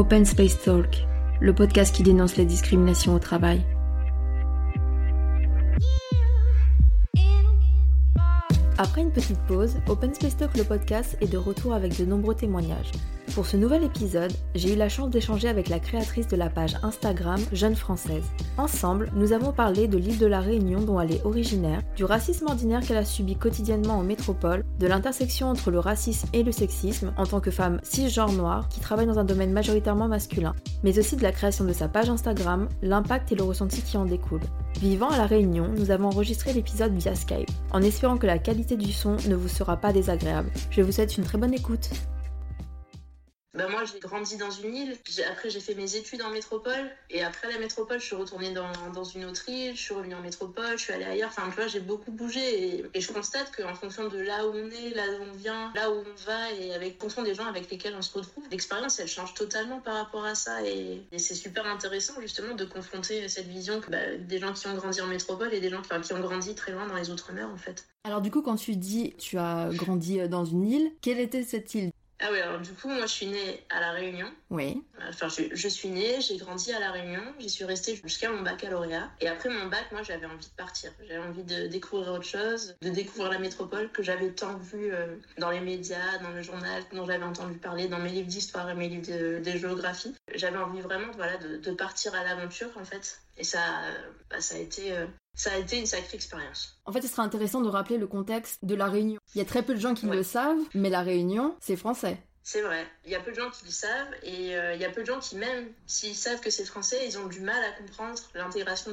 Open Space Talk, le podcast qui dénonce les discriminations au travail. Après une petite pause, Open Space Talk le podcast est de retour avec de nombreux témoignages. Pour ce nouvel épisode, j'ai eu la chance d'échanger avec la créatrice de la page Instagram Jeune Française. Ensemble, nous avons parlé de l'île de la Réunion dont elle est originaire, du racisme ordinaire qu'elle a subi quotidiennement en métropole, de l'intersection entre le racisme et le sexisme en tant que femme cisgenre noire qui travaille dans un domaine majoritairement masculin, mais aussi de la création de sa page Instagram, l'impact et le ressenti qui en découle. Vivant à la Réunion, nous avons enregistré l'épisode via Skype, en espérant que la qualité du son ne vous sera pas désagréable. Je vous souhaite une très bonne écoute. Bah moi, j'ai grandi dans une île. Après, j'ai fait mes études en métropole. Et après la métropole, je suis retournée dans, dans une autre île. Je suis revenue en métropole. Je suis allée ailleurs. Enfin, tu vois, j'ai beaucoup bougé. Et, je constate qu'en fonction de là où on est, là où on vient, là où on va, et avec fonction des gens avec lesquels on se retrouve, l'expérience, elle change totalement par rapport à ça. Et, c'est super intéressant, justement, de confronter cette vision bah, des gens qui ont grandi en métropole et des gens qui, ont grandi très loin dans les Outre-mer, en fait. Alors, du coup, quand tu dis tu as grandi dans une île, quelle était cette île? Ah oui, alors du coup, moi je suis née à La Réunion. Oui. Enfin, je, je suis née, j'ai grandi à La Réunion, j'y suis restée jusqu'à mon baccalauréat. Et après mon bac, moi j'avais envie de partir. J'avais envie de découvrir autre chose, de découvrir la métropole que j'avais tant vu euh, dans les médias, dans le journal, dont j'avais entendu parler, dans mes livres d'histoire et mes livres de, de géographie. J'avais envie vraiment voilà, de, de partir à l'aventure en fait. Et ça, bah, ça a été euh, ça a été une sacrée expérience. En fait, ce serait intéressant de rappeler le contexte de la Réunion. Il y a très peu de gens qui ouais. le savent, mais la Réunion, c'est français. C'est vrai. Il y a peu de gens qui le savent et euh, il y a peu de gens qui, même s'ils savent que c'est français, ils ont du mal à comprendre l'intégration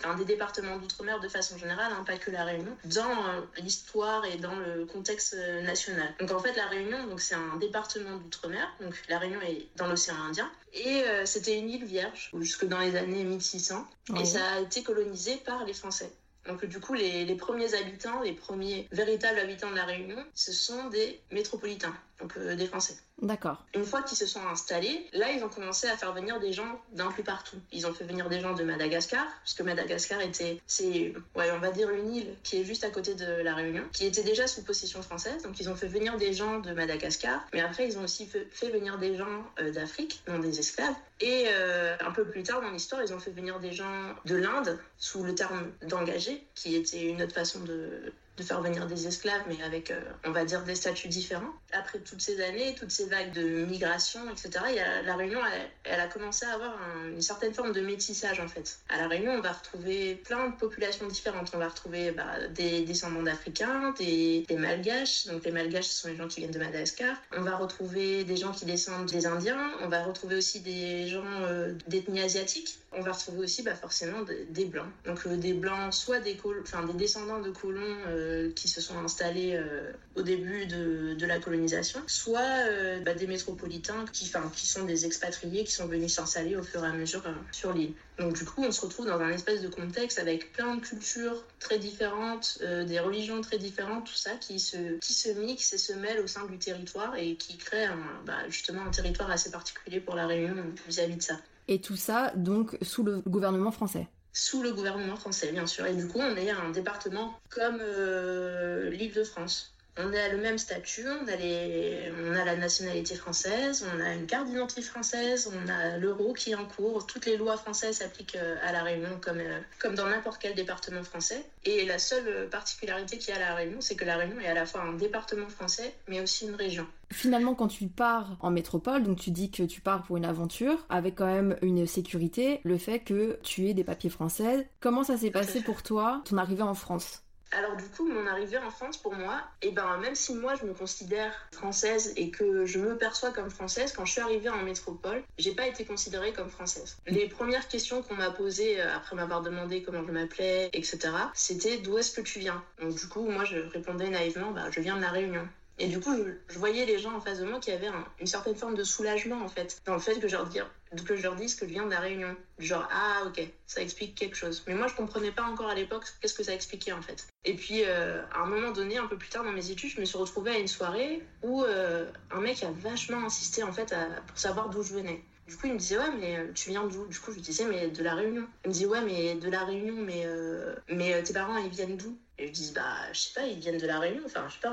enfin, des départements d'outre-mer de façon générale, hein, pas que la Réunion, dans euh, l'histoire et dans le contexte euh, national. Donc en fait, la Réunion, donc c'est un département d'outre-mer. Donc la Réunion est dans l'océan Indien et c'était une île vierge jusque dans les années 1600 oui. et ça a été colonisé par les Français. Donc du coup, les, les, premiers habitants, les premiers véritables habitants de la Réunion, ce sont des métropolitains, donc euh, des Français. D'accord. Une fois qu'ils se sont installés, là, ils ont commencé à faire venir des gens d'un peu partout. Ils ont fait venir des gens de Madagascar, puisque Madagascar était, c'est, ouais, on va dire une île qui est juste à côté de la Réunion, qui était déjà sous possession française. Donc ils ont fait venir des gens de Madagascar, mais après ils ont aussi fait, fait venir des gens euh, d'Afrique, non des esclaves. Et euh, un peu plus tard dans l'histoire, ils ont fait venir des gens de l'Inde, sous le terme d'engagés, qui était une autre façon de, de faire venir des esclaves, mais avec, euh, on va dire, des statuts différents. Après toutes ces années, toutes ces vagues de migration, etc., y a, la Réunion, elle, a commencé à avoir un, une certaine forme de métissage, en fait. À la Réunion, on va retrouver plein de populations différentes. On va retrouver bah, des descendants d'Africains, des, des Malgaches. Donc les Malgaches, ce sont les gens qui viennent de Madagascar. On va retrouver des gens qui descendent des Indiens. On va retrouver aussi des gens euh, d'ethnie asiatique. On va retrouver aussi bah, forcément des, Blancs. Donc euh, des Blancs, soit des, enfin, des descendants de colons euh, qui se sont installés euh, au début de, la colonisation, soit bah, des métropolitains qui, qui sont des expatriés qui sont venus s'installer au fur et à mesure sur l'île. Donc du coup, on se retrouve dans un espèce de contexte avec plein de cultures très différentes, des religions très différentes, tout ça qui se, qui se mixe et se mêle au sein du territoire et qui crée bah, justement un territoire assez particulier pour la Réunion vis-à-vis -vis de ça. Et tout ça, donc, sous le gouvernement français sous le gouvernement français, bien sûr. Et du coup, on est un département comme euh, l'Île-de-France. On a le même statut, on a, les, on a la nationalité française, on a une carte d'identité française, on a l'euro qui est en cours. Toutes les lois françaises s'appliquent à la Réunion comme, comme dans n'importe quel département français. Et la seule particularité qu'il y a à la Réunion, c'est que la Réunion est à la fois un département français, mais aussi une région. Finalement, quand tu pars en métropole, donc tu dis que tu pars pour une aventure, avec quand même une sécurité, le fait que tu aies des papiers français. Comment ça s'est passé pour toi, ton arrivée en France? Alors du coup, mon arrivée en France, pour moi, et eh ben même si moi je me considère française et que je me perçois comme française, quand je suis arrivée en métropole, j'ai pas été considérée comme française. Les premières questions qu'on m'a posées après m'avoir demandé comment je m'appelais, etc., c'était d'où est-ce que tu viens? Donc du coup, moi je répondais naïvement, bah, je viens de la Réunion. Et du coup, je, voyais les gens en face de moi qui avaient un, une certaine forme de soulagement, en fait, dans le fait que je leur, dire, que je leur dise que je viens de la Réunion. Genre, ah, ok, ça explique quelque chose. Mais moi, je comprenais pas encore à l'époque qu'est-ce que ça expliquait, en fait. Et puis, euh, à un moment donné, un peu plus tard dans mes études, je me suis retrouvée à une soirée où euh, un mec a vachement insisté, en fait, pour savoir d'où je venais. Du coup, il me disait, ouais, mais tu viens d'où? Du coup, je lui disais, mais de la Réunion. Il me dit, ouais, mais de la Réunion, mais, euh, mais tes parents, ils viennent d'où? Et je dis, bah, je sais pas, ils viennent de la Réunion. Enfin, je sais pas,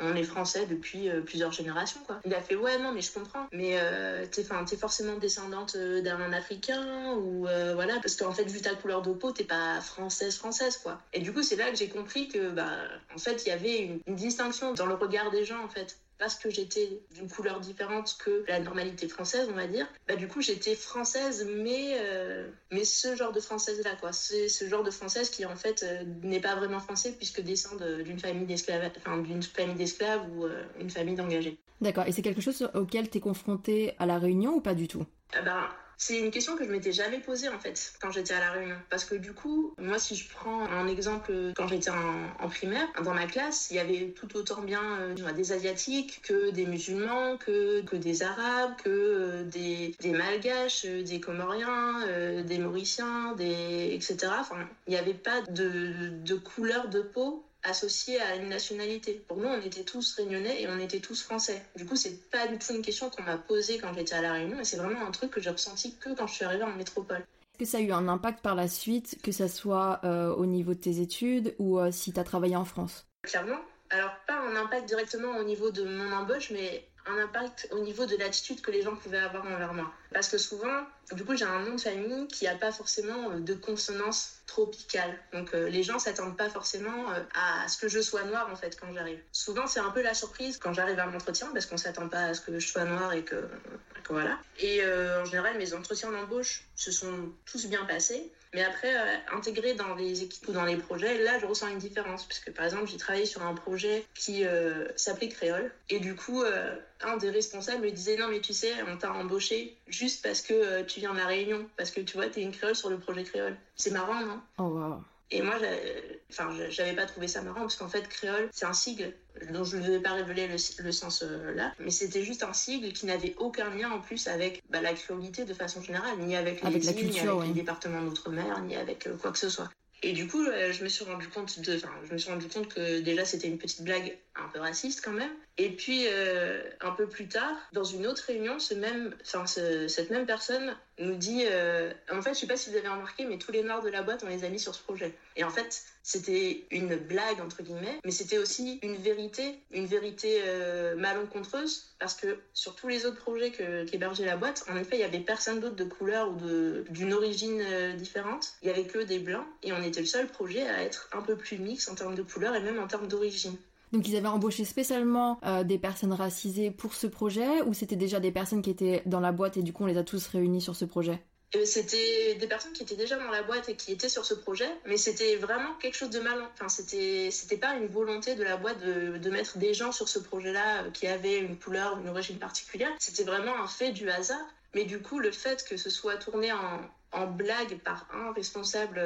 on est français depuis plusieurs générations, quoi. Il a fait, ouais, non, mais je comprends. Mais t'es, t'es forcément descendante d'un Africain ou voilà, parce qu'en fait, vu ta couleur de peau, t'es pas française, française, quoi. Et du coup, c'est là que j'ai compris que, bah, en fait, il y avait une, une distinction dans le regard des gens, en fait parce que j'étais d'une couleur différente que la normalité française, on va dire, bah, du coup, j'étais française, mais, euh, mais ce genre de française-là, quoi. C'est ce genre de française qui, en fait, euh, n'est pas vraiment français puisque descend d'une famille d'esclaves, enfin, d'une famille d'esclaves ou euh, une famille d'engagés. D'accord. Et c'est quelque chose auquel tu es confrontée à La Réunion ou pas du tout? Ah bah, c'est une question que je m'étais jamais posée en fait quand j'étais à la Réunion. Parce que du coup, moi si je prends un exemple quand j'étais en, primaire, dans ma classe, il y avait tout autant bien euh, des Asiatiques que des musulmans, que, que des Arabes, que euh, des, Malgaches, euh, des Comoriens, des Mauriciens, etc. Enfin, il n'y avait pas de, de couleur de peau associé à une nationalité. Pour nous, on était tous réunionnais et on était tous français. Du coup, c'est pas du tout une question qu'on m'a posée quand j'étais à La Réunion, et c'est vraiment un truc que j'ai ressenti que quand je suis arrivée en métropole. Est-ce que ça a eu un impact par la suite, que ça soit euh, au niveau de tes études ou euh, si tu as travaillé en France? Clairement. Alors, pas un impact directement au niveau de mon embauche, mais un impact au niveau de l'attitude que les gens pouvaient avoir envers moi. Parce que souvent, du coup, j'ai un nom de famille qui n'a pas forcément euh, de consonance tropicale. Donc, euh, les gens s'attendent pas forcément euh, à ce que je sois noire, en fait, quand j'arrive. Souvent, c'est un peu la surprise quand j'arrive à l'entretien, parce qu'on s'attend pas à ce que je sois noire et que voilà. Et en général, mes entretiens d'embauche se sont tous bien passés. Mais après, euh, intégrer dans les équipes ou dans les projets, là, je ressens une différence. Parce que, par exemple, j'ai travaillé sur un projet qui euh, s'appelait Créole. Et du coup, euh, un des responsables me disait Non, mais tu sais, on t'a embauché juste parce que tu viens de la Réunion. Parce que tu vois, t'es une créole sur le projet Créole. C'est marrant, non? Oh, wow. Et moi, enfin, j'avais pas trouvé ça marrant parce qu'en fait, créole, c'est un sigle dont je ne vais pas révéler le, sens euh, là, mais c'était juste un sigle qui n'avait aucun lien en plus avec bah, la créolité de façon générale, ni avec les îles, ni avec les départements d'outre-mer, ni avec euh, quoi que ce soit. Et du coup, je me suis rendu compte de, enfin, je me suis rendu compte que déjà c'était une petite blague un peu raciste quand même. Et puis euh, un peu plus tard, dans une autre réunion, ce même, enfin, cette même personne nous dit, euh, en fait, je sais pas si vous avez remarqué, mais tous les noirs de la boîte, on les a mis sur ce projet. Et en fait, c'était une blague entre guillemets, mais c'était aussi une vérité, une vérité euh, malencontreuse, parce que sur tous les autres projets qu'hébergeait la boîte, en effet, il y avait personne d'autre de couleur ou d'une origine différente. Il y avait que des blancs, et on était le seul projet à être un peu plus mix en termes de couleur et même en termes d'origine. Donc ils avaient embauché spécialement euh, des personnes racisées pour ce projet ou c'était déjà des personnes qui étaient dans la boîte et du coup on les a tous réunis sur ce projet? Euh, c'était des personnes qui étaient déjà dans la boîte et qui étaient sur ce projet, mais c'était vraiment quelque chose de mal. Enfin, c'était, c'était pas une volonté de la boîte de, mettre des gens sur ce projet-là euh, qui avaient une couleur ou une origine particulière. C'était vraiment un fait du hasard. Mais du coup, le fait que ce soit tourné en, en blague par un responsable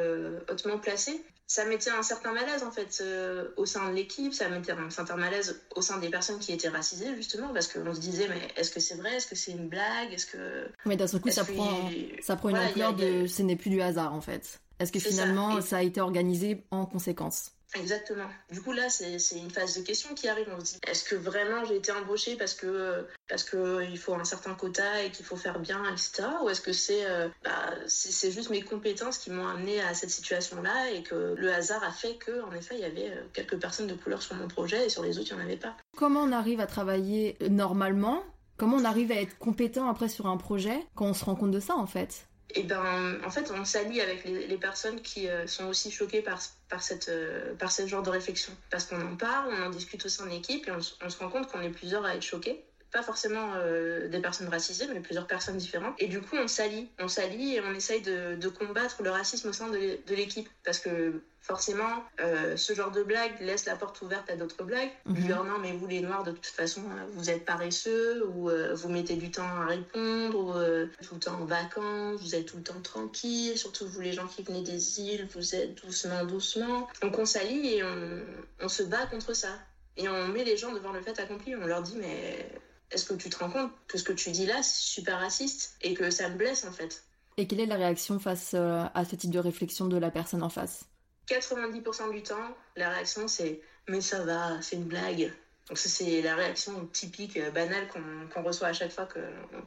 hautement placé, ça mettait un certain malaise en fait euh, au sein de l'équipe, ça mettait un certain malaise au sein des personnes qui étaient racisées justement parce qu'on se disait mais est-ce que c'est vrai, est-ce que c'est une blague, est-ce que mais d'un seul coup ça prend ça prend une ampleur de ce n'est plus du hasard en fait. Est-ce que finalement ça a été organisé en conséquence? Exactement. Du coup, là, c'est une phase de question qui arrive. On se dit, est-ce que vraiment j'ai été embauchée parce que parce que il faut un certain quota et qu'il faut faire bien, etc. Ou est-ce que c'est euh, bah, c'est juste mes compétences qui m'ont amené à cette situation-là et que le hasard a fait que, en effet, il y avait euh, quelques personnes de couleur sur mon projet et sur les autres, il n'y en avait pas. Comment on arrive à travailler normalement? Comment on arrive à être compétent après sur un projet quand on se rend compte de ça, en fait? Et ben en fait on s'allie avec les, personnes qui euh, sont aussi choquées euh, par ce genre de réflexion. Parce qu'on en parle, on en discute aussi en équipe et on, se rend compte qu'on est plusieurs à être choqués. Pas forcément euh, des personnes racisées, mais plusieurs personnes différentes. Et du coup, on s'allie. On s'allie et on essaye de, de, combattre le racisme au sein de l'équipe. Parce que forcément, euh, ce genre de blague laisse la porte ouverte à d'autres blagues. Mm non, mais vous les noirs, de toute façon, euh, vous êtes paresseux, ou euh, vous mettez du temps à répondre, ou tout le temps en vacances, vous êtes tout le temps tranquille, surtout vous les gens qui venez des îles, vous êtes doucement, doucement. Donc on s'allie et on, on se bat contre ça. Et on met les gens devant le fait accompli. On leur dit, mais est-ce que tu te rends compte que ce que tu dis là, c'est super raciste et que ça me blesse en fait Et quelle est la réaction face à ce type de réflexion de la personne en face? 90% du temps, la réaction c'est mais ça va, c'est une blague. Donc ça c'est la réaction typique, euh, banale qu'on reçoit à chaque fois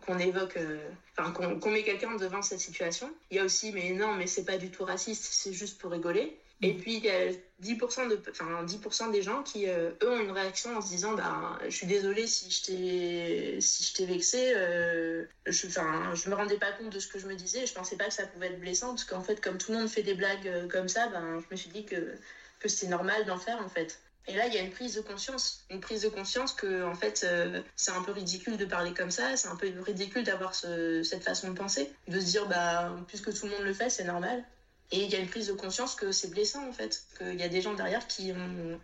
qu'on évoque, euh, enfin qu'on met quelqu'un devant cette situation. Il y a aussi mais non mais c'est pas du tout raciste, c'est juste pour rigoler. Et puis, il y a 10%, de, enfin, 10 des gens qui, eux, ont une réaction en se disant bah, Je suis désolée si je t'ai si vexé. je, enfin, je me rendais pas compte de ce que je me disais. Je pensais pas que ça pouvait être blessant. Parce qu'en fait, comme tout le monde fait des blagues comme ça, ben, je me suis dit que, que c'était normal d'en faire, en fait. Et là, il y a une prise de conscience, une prise de conscience que en fait, euh, c'est un peu ridicule de parler comme ça, c'est un peu ridicule d'avoir cette façon de penser, de se dire bah puisque tout le monde le fait, c'est normal. Et il y a une prise de conscience que c'est blessant en fait, qu'il y a des gens derrière qui,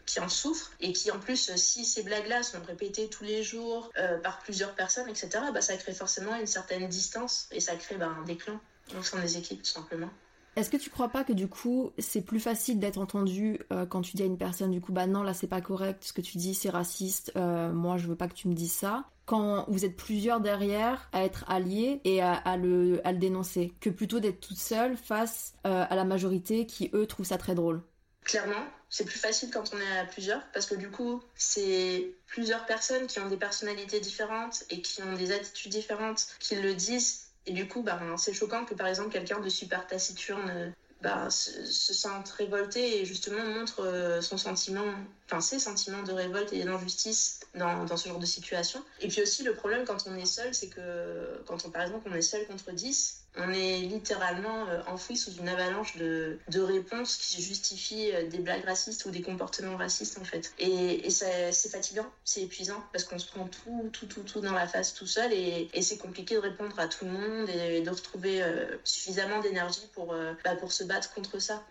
qui en souffrent et qui en plus, si ces blagues-là sont répétées tous les jours euh, par plusieurs personnes, etc., bah, ça crée forcément une certaine distance et ça crée bah, un déclin au sein des équipes tout simplement. Est-ce que tu crois pas que du coup c'est plus facile d'être entendu euh, quand tu dis à une personne du coup bah non là c'est pas correct ce que tu dis c'est raciste euh, moi je veux pas que tu me dises ça quand vous êtes plusieurs derrière à être alliés et à, le, à le dénoncer que plutôt d'être toute seule face euh, à la majorité qui eux trouvent ça très drôle? Clairement, c'est plus facile quand on est à plusieurs parce que du coup, c'est plusieurs personnes qui ont des personnalités différentes et qui ont des attitudes différentes qui le disent et du coup, bah, c'est choquant que par exemple quelqu'un de super taciturne euh, bah, se, sente révolté et justement montre euh, son sentiment, enfin ses sentiments de révolte et d'injustice dans, dans, ce genre de situation. Et puis aussi le problème quand on est seul, c'est que quand on par exemple on est seul contre 10, on est littéralement euh, enfoui sous une avalanche de, de réponses qui justifient euh, des blagues racistes ou des comportements racistes en fait. Et, et c'est fatigant, c'est épuisant parce qu'on se prend tout, tout, tout, tout dans la face tout seul et, et c'est compliqué de répondre à tout le monde et de retrouver euh, suffisamment d'énergie pour, bah, pour se battre contre ça.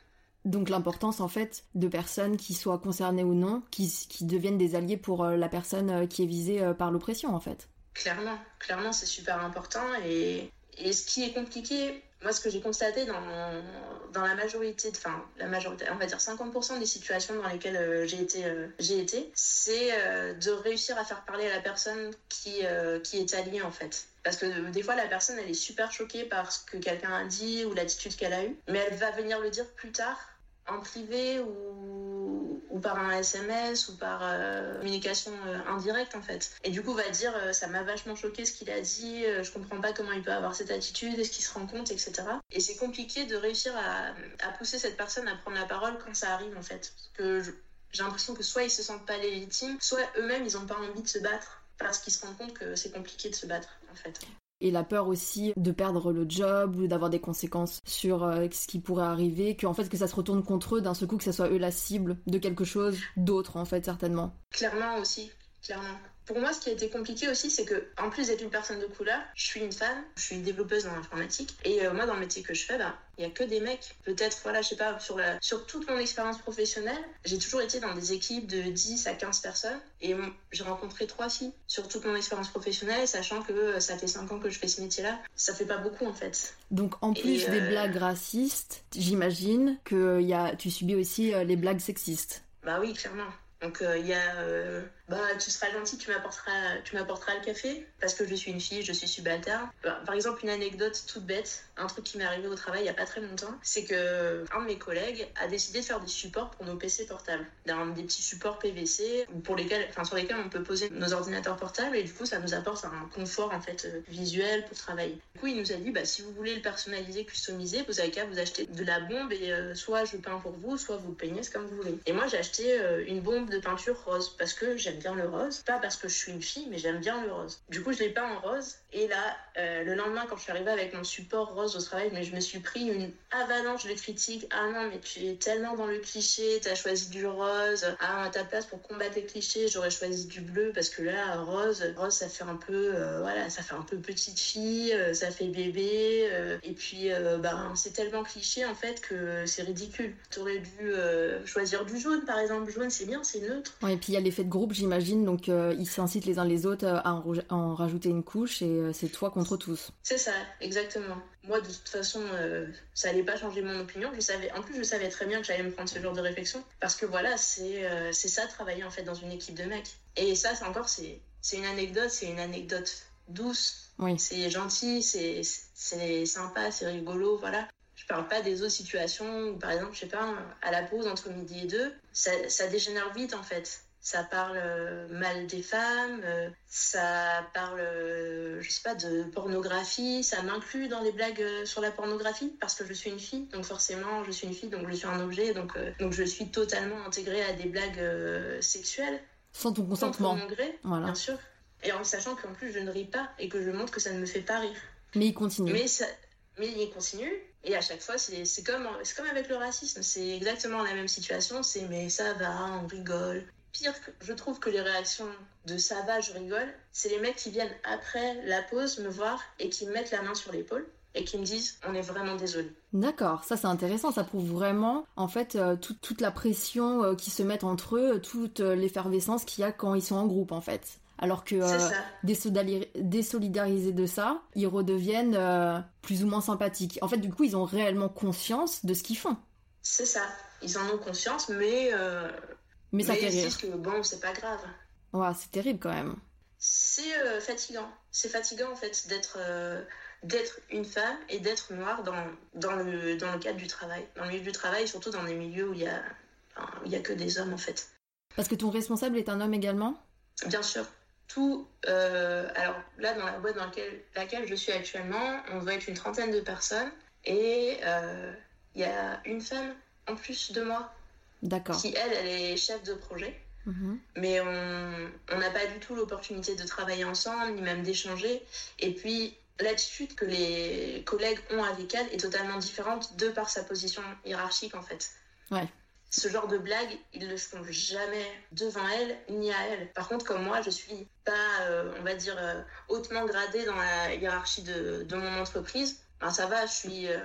Donc l'importance en fait de personnes qui soient concernées ou non, qui, qui deviennent des alliés pour la personne qui est visée par l'oppression en fait. Clairement, clairement c'est super important et, et ce qui est compliqué, moi, ce que j'ai constaté dans, dans la majorité, enfin, la majorité, on va dire 50% des situations dans lesquelles euh, j'ai été, euh, été, c'est euh, de réussir à faire parler à la personne qui, qui est alliée, en fait. Parce que des fois, la personne, elle est super choquée par ce que quelqu'un a dit ou l'attitude qu'elle a eue, mais elle va venir le dire plus tard en privé ou, par un SMS ou par euh, communication euh, indirecte en fait. Et du coup va dire euh, ça m'a vachement choqué ce qu'il a dit, je comprends pas comment il peut avoir cette attitude, est-ce qu'il se rend compte, etc. Et c'est compliqué de réussir à, à, pousser cette personne à prendre la parole quand ça arrive en fait. Parce que j'ai l'impression que soit ils se sentent pas légitimes, soit eux-mêmes ils ont pas envie de se battre parce qu'ils se rendent compte que c'est compliqué de se battre en fait et la peur aussi de perdre le job ou d'avoir des conséquences sur euh, ce qui pourrait arriver, qu'en fait que ça se retourne contre eux d'un seul coup, que ça soit eux la cible de quelque chose d'autre en fait certainement. Clairement aussi, clairement. Pour moi, ce qui a été compliqué aussi, c'est que, en plus d'être une personne de couleur, je suis une femme, je suis développeuse dans l'informatique. Et euh, moi, dans le métier que je fais, bah, il y a que des mecs. Peut-être, voilà, je sais pas, sur, la, sur toute mon expérience professionnelle, j'ai toujours été dans des équipes de 10 à 15 personnes. Et j'ai rencontré trois filles sur toute mon expérience professionnelle, sachant que euh, ça fait 5 ans que je fais ce métier-là. Ça fait pas beaucoup, en fait. Donc, en plus des euh, blagues racistes, j'imagine que y a, tu subis aussi les blagues sexistes. Bah oui, clairement. Donc il y a bah, tu seras gentil, tu m'apporteras, tu m'apporteras le café parce que je suis une fille, je suis subalterne. Bah, par exemple, une anecdote toute bête, un truc qui m'est arrivé au travail il y a pas très longtemps, c'est que un de mes collègues a décidé de faire des supports pour nos PC portables, des petits supports PVC pour lesquels, enfin sur lesquels on peut poser nos ordinateurs portables et du coup ça nous apporte un confort en fait euh, visuel pour travailler. Du coup, il nous a dit bah si vous voulez le personnaliser, customiser, vous avez qu'à vous acheter de la bombe et euh, soit je peins pour vous, soit vous peignez, comme vous voulez. Et moi j'ai acheté euh, une bombe de peinture rose parce que j'aime bien le rose. Pas parce que je suis une fille, mais j'aime bien le rose. Du coup, je l'ai peint en rose. Et là, euh, le lendemain, quand je suis arrivée avec mon support rose au travail, mais je me suis pris une avalanche de critiques. Ah non, mais tu es tellement dans le cliché, tu as choisi du rose. Ah, à ta place, pour combattre les clichés, j'aurais choisi du bleu parce que là, rose, rose, ça fait un peu, euh, voilà, ça fait un peu petite fille, euh, ça fait bébé. et puis, ben, c'est tellement cliché en fait que c'est ridicule. Tu aurais dû choisir du jaune, par exemple. Jaune, c'est bien, c'est neutre. Et puis il y a l'effet de groupe, j'imagine donc ils s'incitent les uns les autres à en, rajouter une couche et c'est toi contre tous. C'est ça, exactement. Moi, de toute façon, ça allait pas changer mon opinion. Je savais, en plus, je savais très bien que j'allais me prendre ce genre de réflexion parce que voilà, c'est c'est ça travailler en fait dans une équipe de mecs. Et ça, c'est encore c'est une anecdote, c'est une anecdote douce. Oui. C'est gentil, c'est c'est sympa, c'est rigolo, voilà. Je parle pas des autres situations où, par exemple, je sais pas, à la pause entre midi et deux, ça, ça dégénère vite en fait ça parle euh, mal des femmes, euh, ça parle, euh, je sais pas, de pornographie, ça m'inclut dans les blagues sur la pornographie parce que je suis une fille, donc forcément je suis une fille, donc je suis un objet, donc, donc je suis totalement intégrée à des blagues sexuelles. Sans ton consentement. Sans mon gré, voilà. bien sûr. Et en sachant qu'en plus je ne ris pas et que je montre que ça ne me fait pas rire. Mais il continue. Mais, ça, mais il continue. Et à chaque fois, c'est comme, comme avec le racisme. C'est exactement la même situation. C'est mais ça va, on rigole pire, je trouve que les réactions de ça va, je rigole, c'est les mecs qui viennent après la pause me voir et qui me mettent la main sur l'épaule et qui me disent on est vraiment désolé. D'accord, ça c'est intéressant, ça prouve vraiment en fait euh, toute la pression euh, qui se met entre eux, toute euh, l'effervescence qu'il y a quand ils sont en groupe en fait. Alors que désolidarisés de ça, ils redeviennent plus ou moins sympathiques. En fait, du coup, ils ont réellement conscience de ce qu'ils font. C'est ça, ils en ont conscience, mais mais ça fait rire. que bon, c'est pas grave. Ouais, c'est terrible quand même. C'est euh, fatigant. C'est fatigant en fait d'être euh, d'être une femme et d'être noire dans, dans, le, dans le cadre du travail. Dans le milieu du travail, surtout dans des milieux où il y a, il y a que des hommes en fait. Parce que ton responsable est un homme également? Bien sûr. Tout. Euh, alors là, dans la boîte dans laquelle, laquelle je suis actuellement, on doit être une trentaine de personnes et il y a une femme en plus de moi D'accord. Qui, elle, elle est chef de projet. Mhm. Mais on n'a pas du tout l'opportunité de travailler ensemble, ni même d'échanger. Et puis, l'attitude que les collègues ont avec elle est totalement différente de par sa position hiérarchique, en fait. Ouais. Ce genre de blagues, ils ne le font jamais devant elle, ni à elle. Par contre, comme moi, je suis pas, euh, on va dire, euh, hautement gradée dans la hiérarchie de, de mon entreprise. Ben, ça va, je suis, euh,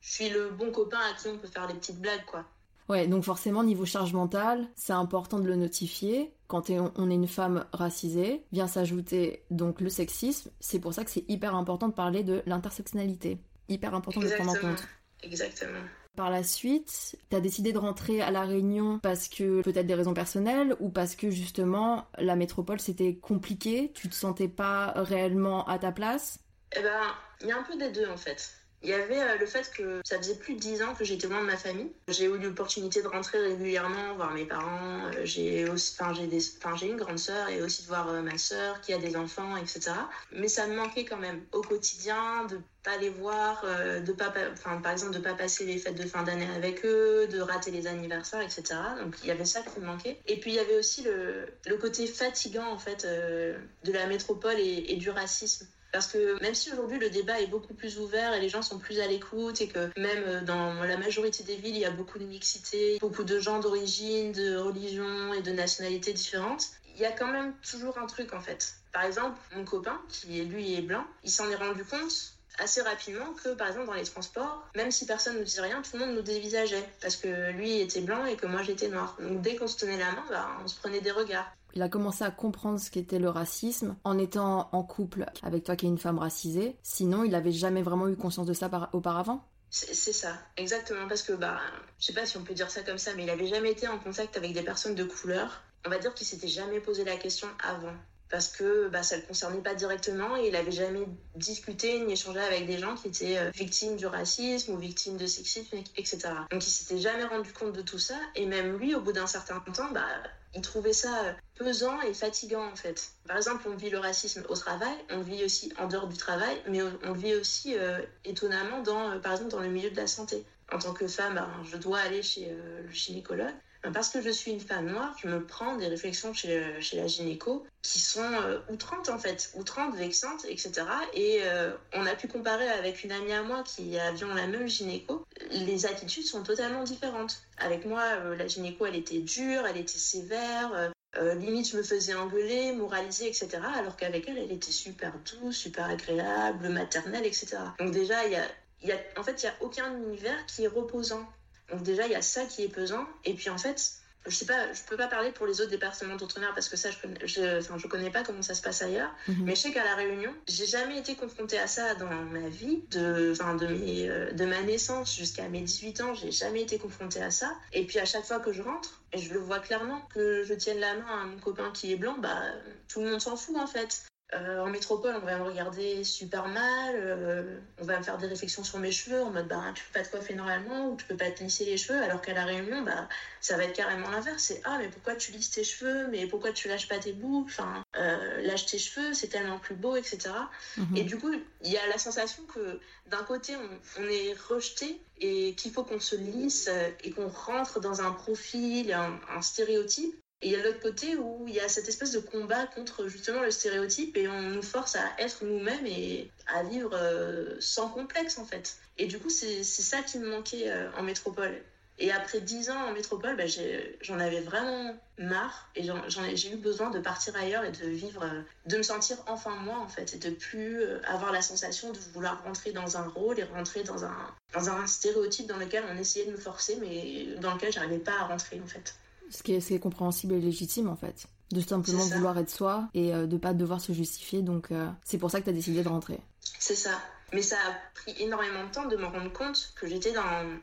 je suis le bon copain à qui on peut faire des petites blagues, quoi. Ouais, donc forcément, niveau charge mentale, c'est important de le notifier. Quand on est une femme racisée, vient s'ajouter donc le sexisme. C'est pour ça que c'est hyper important de parler de l'intersectionnalité. Hyper important de le prendre en compte. Exactement. Par la suite, t'as décidé de rentrer à La Réunion parce que peut-être des raisons personnelles ou parce que justement la métropole c'était compliqué, tu te sentais pas réellement à ta place? Eh ben, il y a un peu des deux en fait. Il y avait euh, le fait que ça faisait plus de 10 ans que j'étais loin de ma famille. J'ai eu l'opportunité de rentrer régulièrement voir mes parents. Euh, j'ai aussi, enfin, j'ai des, enfin, j'ai une grande sœur et aussi de voir euh, ma sœur qui a des enfants, etc. Mais ça me manquait quand même au quotidien de pas les voir, de pas, enfin, par exemple, de pas passer les fêtes de fin d'année avec eux, de rater les anniversaires, etc. Donc il y avait ça qui me manquait. Et puis il y avait aussi le, le côté fatigant en fait de la métropole et, et du racisme. Parce que même si aujourd'hui le débat est beaucoup plus ouvert et les gens sont plus à l'écoute et que même dans la majorité des villes, il y a beaucoup de mixité, beaucoup de gens d'origine, de religion et de nationalités différentes, il y a quand même toujours un truc en fait. Par exemple, mon copain, qui lui est blanc, il s'en est rendu compte assez rapidement que par exemple dans les transports, même si personne ne disait rien, tout le monde nous dévisageait parce que lui était blanc et que moi j'étais noire. Donc dès qu'on se tenait la main, bah, on se prenait des regards. Il a commencé à comprendre ce qu'était le racisme en étant en couple avec toi qui es une femme racisée. Sinon, il n'avait jamais vraiment eu conscience de ça auparavant c'est ça, exactement, parce que bah, je sais pas si on peut dire ça comme ça, mais il avait jamais été en contact avec des personnes de couleur. On va dire qu'il s'était jamais posé la question avant parce que bah, ça ne le concernait pas directement et il n'avait jamais discuté ni échangé avec des gens qui étaient euh, victimes du racisme ou victimes de sexisme, etc. Donc il s'était jamais rendu compte de tout ça et même lui, au bout d'un certain temps, bah, il trouvait ça euh, pesant et fatigant en fait. Par exemple, on vit le racisme au travail, on le vit aussi en dehors du travail, mais on le vit aussi euh, étonnamment dans, par exemple, dans le milieu de la santé. En tant que femme, bah, je dois aller chez le gynécologue parce que je suis une femme noire, je me prends des réflexions chez, la gynéco qui sont euh, outrantes en fait, outrantes, vexantes, etc. Et euh, on a pu comparer avec une amie à moi qui avions la même gynéco. Les attitudes sont totalement différentes. Avec moi, euh, la gynéco, elle était dure, elle était sévère. limite, je me faisais engueuler, moraliser, etc. Alors qu'avec elle, elle était super douce, super agréable, maternelle, etc. Donc déjà, il y a, en fait, il n'y a aucun univers qui est reposant. Donc déjà, il y a ça qui est pesant. Et puis en fait, je sais pas, je peux pas parler pour les autres départements d'outre-mer parce que ça, je connais, je, enfin, je connais pas comment ça se passe ailleurs. Mhm. Mais je sais qu'à la Réunion, j'ai jamais été confrontée à ça dans ma vie, de, enfin, de, mes, euh, de ma naissance jusqu'à mes 18 ans, j'ai jamais été confrontée à ça. Et puis à chaque fois que je rentre, et je le vois clairement, que je tienne la main à mon copain qui est blanc, bah tout le monde s'en fout en fait. Euh, en métropole, on va me regarder super mal, euh, on va me faire des réflexions sur mes cheveux en mode bah tu peux pas te coiffer normalement ou tu peux pas te lisser les cheveux, alors qu'à la Réunion, bah ça va être carrément l'inverse. C'est ah mais pourquoi tu lisses tes cheveux, mais pourquoi tu lâches pas tes boucles, enfin euh, lâche tes cheveux, c'est tellement plus beau, etc. Mhm. Et du coup, il y a la sensation que d'un côté on, on est rejeté et qu'il faut qu'on se lisse et qu'on rentre dans un profil, un, un stéréotype. Et il y a l'autre côté où il y a cette espèce de combat contre justement le stéréotype et on nous force à être nous-mêmes et à vivre euh, sans complexe en fait. Et du coup, c'est ça qui me manquait euh, en métropole. Et après dix ans en métropole, bah, j'en avais vraiment marre et j'ai eu besoin de partir ailleurs et de vivre, euh, de me sentir enfin moi en fait et de plus avoir la sensation de vouloir rentrer dans un rôle et rentrer dans un, dans un stéréotype dans lequel on essayait de me forcer mais dans lequel j'arrivais pas à rentrer en fait. Ce qui est, ce qui est compréhensible et légitime en fait. De simplement vouloir être soi et euh, de pas devoir se justifier. Donc euh, c'est pour ça que t'as décidé de rentrer. C'est ça. Mais ça a pris énormément de temps de me rendre compte que j'étais dans,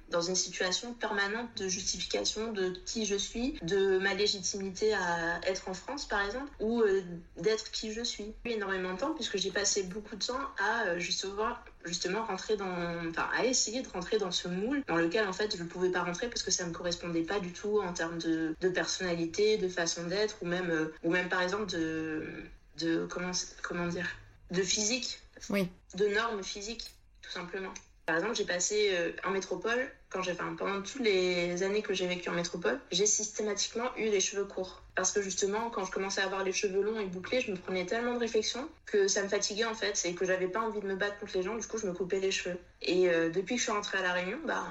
dans une situation permanente de justification de qui je suis, de ma légitimité à être en France par exemple, ou euh, d'être qui je suis. Énormément de temps puisque j'ai passé beaucoup de temps à euh, justement, rentrer dans, enfin à essayer de rentrer dans ce moule dans lequel en fait je ne pouvais pas rentrer parce que ça me correspondait pas du tout en termes de, de personnalité, de façon d'être, ou même, euh, ou même par exemple de, de comment dire, de physique Oui. de normes physiques, tout simplement. Par exemple, j'ai passé euh, en métropole, quand pendant toutes les années que j'ai vécu en métropole, j'ai systématiquement eu les cheveux courts. Parce que justement, quand je commençais à avoir les cheveux longs et bouclés, je me prenais tellement de réflexions que ça me fatiguait en fait, et que j'avais pas envie de me battre contre les gens, du coup je me coupais les cheveux. Et euh, depuis que je suis rentrée à La Réunion, bah,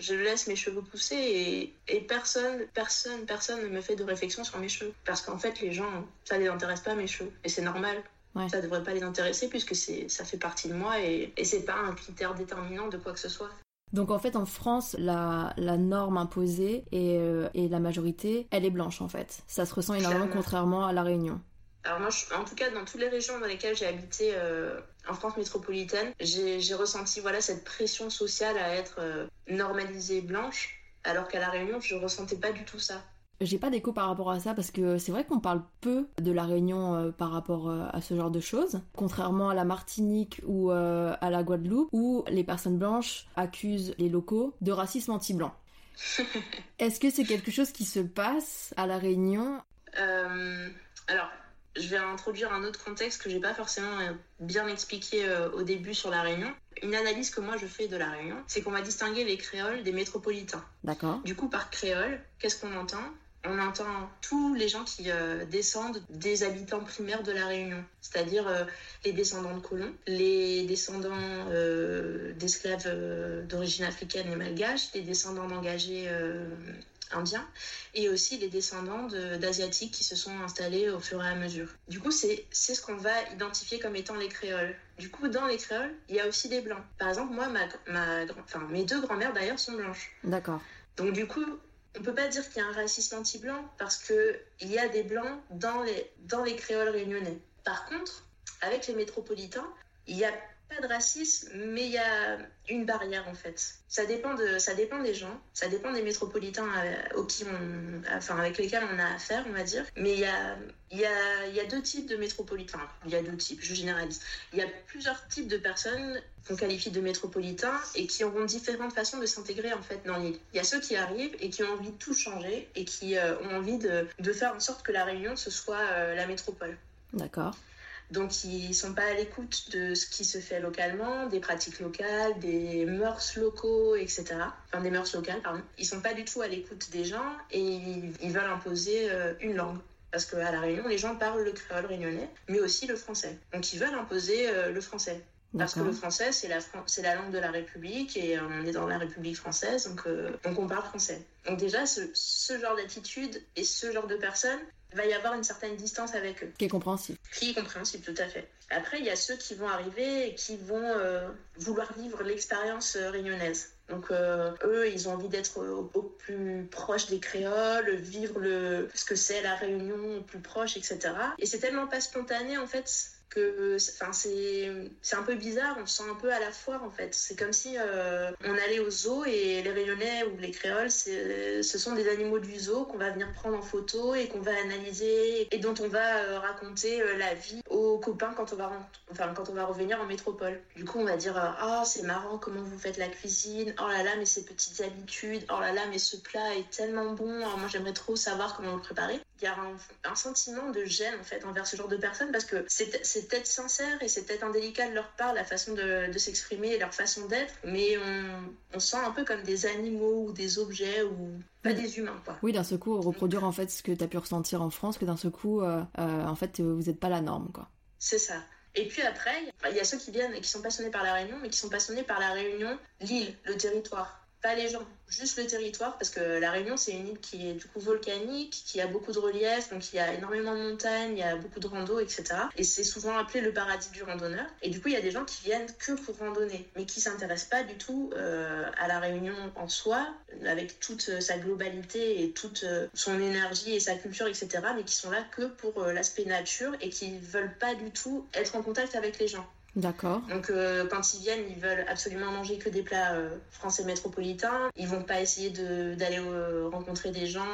je laisse mes cheveux pousser et, et personne, personne, personne ne me fait de réflexion sur mes cheveux. Parce qu'en fait, les gens, ça les intéresse pas mes cheveux. Et c'est normal. Ouais. Ça devrait pas les intéresser puisque ça fait partie de moi et, et c'est pas un critère déterminant de quoi que ce soit. Donc en fait en France la, la norme imposée et, euh, et la majorité elle est blanche en fait. Ça se ressent énormément Clairement. contrairement à la Réunion. Alors moi, je- en tout cas, dans toutes les régions dans lesquelles j'ai habité euh, en France métropolitaine, j'ai, j'ai ressenti voilà cette pression sociale à être euh, normalisée blanche, alors qu'à la Réunion, je ressentais pas du tout ça. J'ai pas d'écho par rapport à ça parce que c'est vrai qu'on parle peu de la Réunion euh, par rapport euh, à ce genre de choses, contrairement à la Martinique ou euh, à la Guadeloupe où les personnes blanches accusent les locaux de racisme anti-blanc. Est-ce que c'est quelque chose qui se passe à la Réunion? Euh, alors, je vais introduire un autre contexte que j'ai pas forcément bien expliqué au début sur la Réunion. Une analyse que moi je fais de la Réunion, c'est qu'on va distinguer les créoles des métropolitains. D'accord Du coup, par créole, qu'est-ce qu'on entend? On entend tous les gens qui euh, descendent des habitants primaires de la Réunion, c'est-à-dire euh, les descendants de colons, les descendants euh, d'esclaves d'origine africaine et malgache, les descendants d'engagés indiens et aussi les descendants de- d'asiatiques qui se sont installés au fur et à mesure. Du coup, c'est ce qu'on va identifier comme étant les créoles. Du coup, dans les créoles, il y a aussi des blancs. Par exemple, moi, ma, ma, enfin, mes deux grand-mères d'ailleurs sont blanches. D'accord. Donc du coup, on peut pas dire qu'il y a un racisme anti-blanc parce que il y a des blancs dans les, dans les créoles réunionnais. Par contre, avec les métropolitains, il n'y a pas de racisme, mais il y a une barrière en fait. Ça dépend, de, ça dépend des gens, ça dépend des métropolitains euh, qui enfin, avec lesquels on a affaire, on va dire. Mais il y a, y, a, y a deux types de métropolitains. Il y a deux types, je généralise. Il y a plusieurs types de personnes qu'on qualifie de métropolitains et qui auront différentes façons de s'intégrer en fait dans l'île. Il y a ceux qui arrivent et qui ont envie de tout changer et qui euh, ont envie de, de faire en sorte que la Réunion ce soit euh, la métropole. D'accord. Donc ils sont pas à l'écoute de ce qui se fait localement, des pratiques locales, des mœurs locaux, etc. Enfin des mœurs locales, pardon. Ils sont pas du tout à l'écoute des gens et ils, veulent imposer euh, une langue. Parce qu'à La Réunion, les gens parlent le créole réunionnais, mais aussi le français. Donc ils veulent imposer euh, le français. Parce que le français, c'est la, Fran- la langue de la République et euh, on est dans la République française, donc, euh, donc on parle français. Donc déjà, ce, ce genre d'attitude et ce genre de personnes, va y avoir une certaine distance avec eux Qui est compréhensible. qui est compréhensible tout à fait. Après, il y a ceux qui vont arriver et qui vont euh, vouloir vivre l'expérience euh, réunionnaise. Donc euh, eux, ils ont envie d'être au, au plus proche des créoles, vivre le, ce que c'est la Réunion au plus proche, etc. Et c'est tellement pas spontané en fait que c'est un peu bizarre on se sent un peu à la foire en fait c'est comme si euh, on allait au zoo et les rayonnais ou les créoles ce sont des animaux du zoo qu'on va venir prendre en photo et qu'on va analyser et dont on va euh, raconter euh, la vie aux copains quand on va enfin quand on va revenir en métropole. Du coup, on va dire ah c'est marrant comment vous faites la cuisine. Oh là là, mais ces petites habitudes. Oh là là, mais ce plat est tellement bon. Alors moi j'aimerais trop savoir comment le préparer. Il y a un, sentiment de gêne en fait envers ce genre de personnes parce que c'est peut-être sincère et c'est peut-être indélicat de leur part la façon de, de s'exprimer et leur façon d'être, mais on, on sent un peu comme des animaux ou des objets ou pas des humains quoi. Oui, d'un seul coup reproduire en fait ce que tu as pu ressentir en France, que d'un seul coup euh, euh, en fait vous n'êtes pas la norme quoi. C'est ça. Et puis après, il y a ceux qui viennent et qui sont passionnés par la Réunion, mais qui sont passionnés par la Réunion, l'île, le territoire pas les gens, juste le territoire, parce que la Réunion, c'est une île qui est du coup volcanique, qui a beaucoup de relief, donc il y a énormément de montagnes, il y a beaucoup de rando, etc. Et c'est souvent appelé le paradis du randonneur. Et du coup, il y a des gens qui viennent que pour randonner, mais qui s'intéressent pas du tout euh, à la Réunion en soi, avec toute euh, sa globalité et toute euh, son énergie et sa culture, etc., mais qui sont là que pour l'aspect nature et qui veulent pas du tout être en contact avec les gens. D'accord. Donc euh, quand ils viennent, ils veulent absolument manger que des plats euh, français métropolitains. Ils vont pas essayer d'aller euh, rencontrer des gens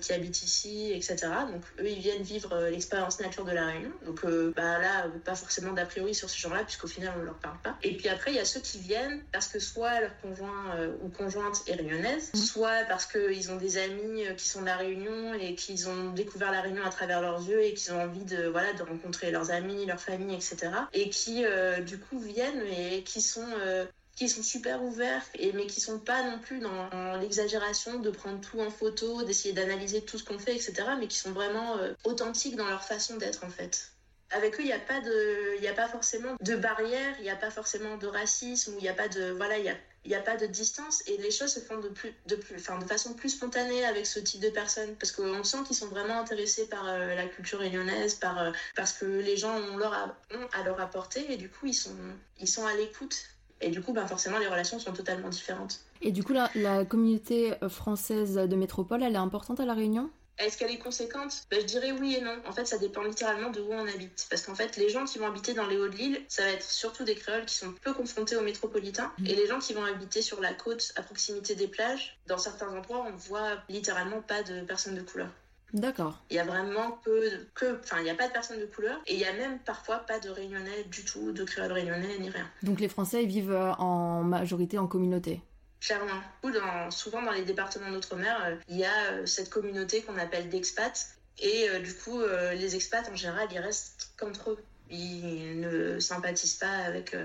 qui habitent ici, etc. Donc eux, ils viennent vivre l'expérience nature de la Réunion. Donc bah là, pas forcément d'a priori sur ces gens-là, puisqu'au final, on leur parle pas. Et puis après, il y a ceux qui viennent parce que soit leur conjoint ou conjointe est réunionnaise, mmh. soit parce qu'ils ont des amis qui sont de la Réunion et qu'ils ont découvert la Réunion à travers leurs yeux et qu'ils ont envie de voilà de rencontrer leurs amis, leur famille, etc. Et qui du coup viennent et qui sont euh, qui sont super ouverts et mais qui sont pas non plus dans l'exagération de prendre tout en photo, d'essayer d'analyser tout ce qu'on fait, etc. Mais qui sont vraiment euh, authentiques dans leur façon d'être en fait. Avec eux, il n'y a pas de, il a pas forcément de barrière, il n'y a pas forcément de racisme, il n'y a pas de, voilà, il y a il n'y a pas de distance et les choses se font de, plus, de, plus, de façon plus spontanée avec ce type de personnes parce qu'on sent qu'ils sont vraiment intéressés par euh, la culture réunionnaise, par, euh, parce que les gens ont, leur à, à leur apporter et du coup ils sont, ils sont à l'écoute. Et du coup, ben, forcément, les relations sont totalement différentes. Et du coup, la, la communauté française de métropole, elle est importante à La Réunion? Est-ce qu'elle est conséquente? Ben, Je dirais oui et non. En fait, ça dépend littéralement de où on habite. Parce qu'en fait, les gens qui vont habiter dans les hauts de l'île, ça va être surtout des créoles qui sont peu confrontés aux métropolitains. Mmh. Et les gens qui vont habiter sur la côte, à proximité des plages, dans certains endroits, on voit littéralement pas de personnes de couleur. D'accord. Il y a vraiment peu, que, enfin, il n'y a pas de personnes de couleur et il y a même parfois pas de réunionnais du tout, de créoles réunionnais ni rien. Donc les Français vivent euh, en majorité en communauté Clairement. Dans, souvent dans les départements d'outre-mer, euh, il y a euh, cette communauté qu'on appelle d'expats. Et euh, du coup, les expats, en général, ils restent qu'entre eux. Ils ne sympathisent pas avec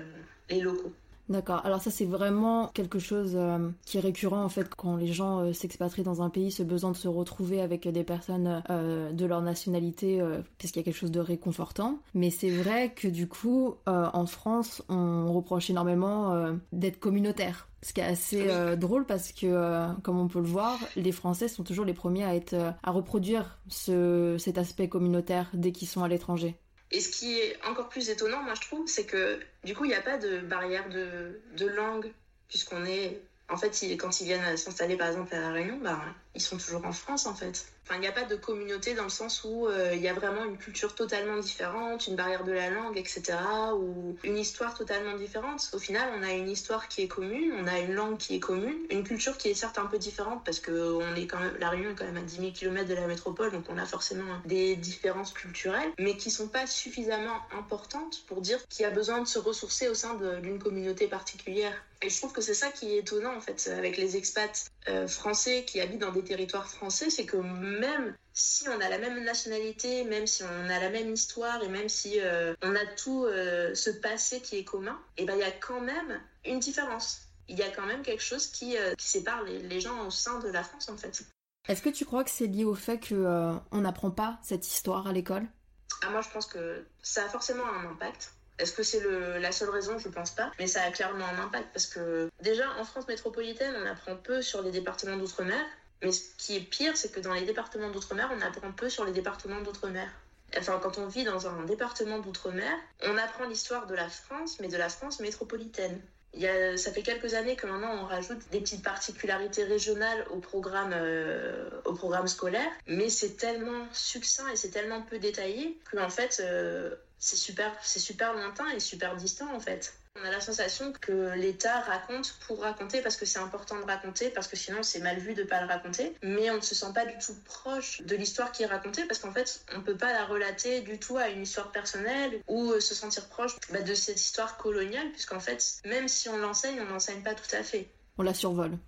les locaux. D'accord. Alors ça c'est vraiment quelque chose euh, qui est récurrent en fait quand les gens euh, s'expatrient dans un pays, ce besoin de se retrouver avec des personnes euh, de leur nationalité, parce qu'il y a quelque chose de réconfortant. Mais c'est vrai que du coup en France on reproche énormément d'être communautaire. Ce qui est assez drôle parce que, comme on peut le voir, les Français sont toujours les premiers à être à reproduire ce, cet aspect communautaire dès qu'ils sont à l'étranger. Et ce qui est encore plus étonnant, moi je trouve, c'est que du coup, il n'y a pas de barrière de, langue, puisqu'on est. En fait, quand ils viennent s'installer par exemple à La Réunion, bah, ils sont toujours en France en fait. Enfin, il n'y a pas de communauté dans le sens où euh, il y a vraiment une culture totalement différente, une barrière de la langue, etc. ou une histoire totalement différente. Au final, on a une histoire qui est commune, on a une langue qui est commune, une culture qui est certes un peu différente parce que on est quand même, la Réunion est quand même à 10 000 km de la métropole, donc on a forcément des différences culturelles, mais qui sont pas suffisamment importantes pour dire qu'il y a besoin de se ressourcer au sein d'une communauté particulière. Et je trouve que c'est ça qui est étonnant en fait avec les expats euh, français qui habitent dans des territoires français, c'est que même si on a la même nationalité, même si on a la même histoire et même si euh, on a tout euh, ce passé qui est commun, et eh ben il y a quand même une différence. Il y a quand même quelque chose qui, qui sépare les, les, gens au sein de la France en fait. Est-ce que tu crois que c'est lié au fait qu'on n'apprend pas cette histoire à l'école? Ah, Moi je pense que ça a forcément un impact. Est-ce que c'est la seule raison? Je pense pas. Mais ça a clairement un impact parce que déjà en France métropolitaine, on apprend peu sur les départements d'outre-mer. Mais ce qui est pire, c'est que dans les départements d'outre-mer, on apprend peu sur les départements d'outre-mer. Enfin, quand on vit dans un département d'outre-mer, on apprend l'histoire de la France, mais de la France métropolitaine. Ça fait quelques années que maintenant on rajoute des petites particularités régionales au programme, euh, au programme scolaire, mais c'est tellement succinct et c'est tellement peu détaillé que en fait, euh, c'est super, c'est super lointain et super distant en fait. On a la sensation que l'État raconte pour raconter parce que c'est important de raconter, parce que sinon c'est mal vu de ne pas le raconter. Mais on ne se sent pas du tout proche de l'histoire qui est racontée parce qu'en fait on ne peut pas la relater du tout à une histoire personnelle ou se sentir proche bah, de cette histoire coloniale, puisqu'en fait même si on l'enseigne, on n'enseigne pas tout à fait. On la survole.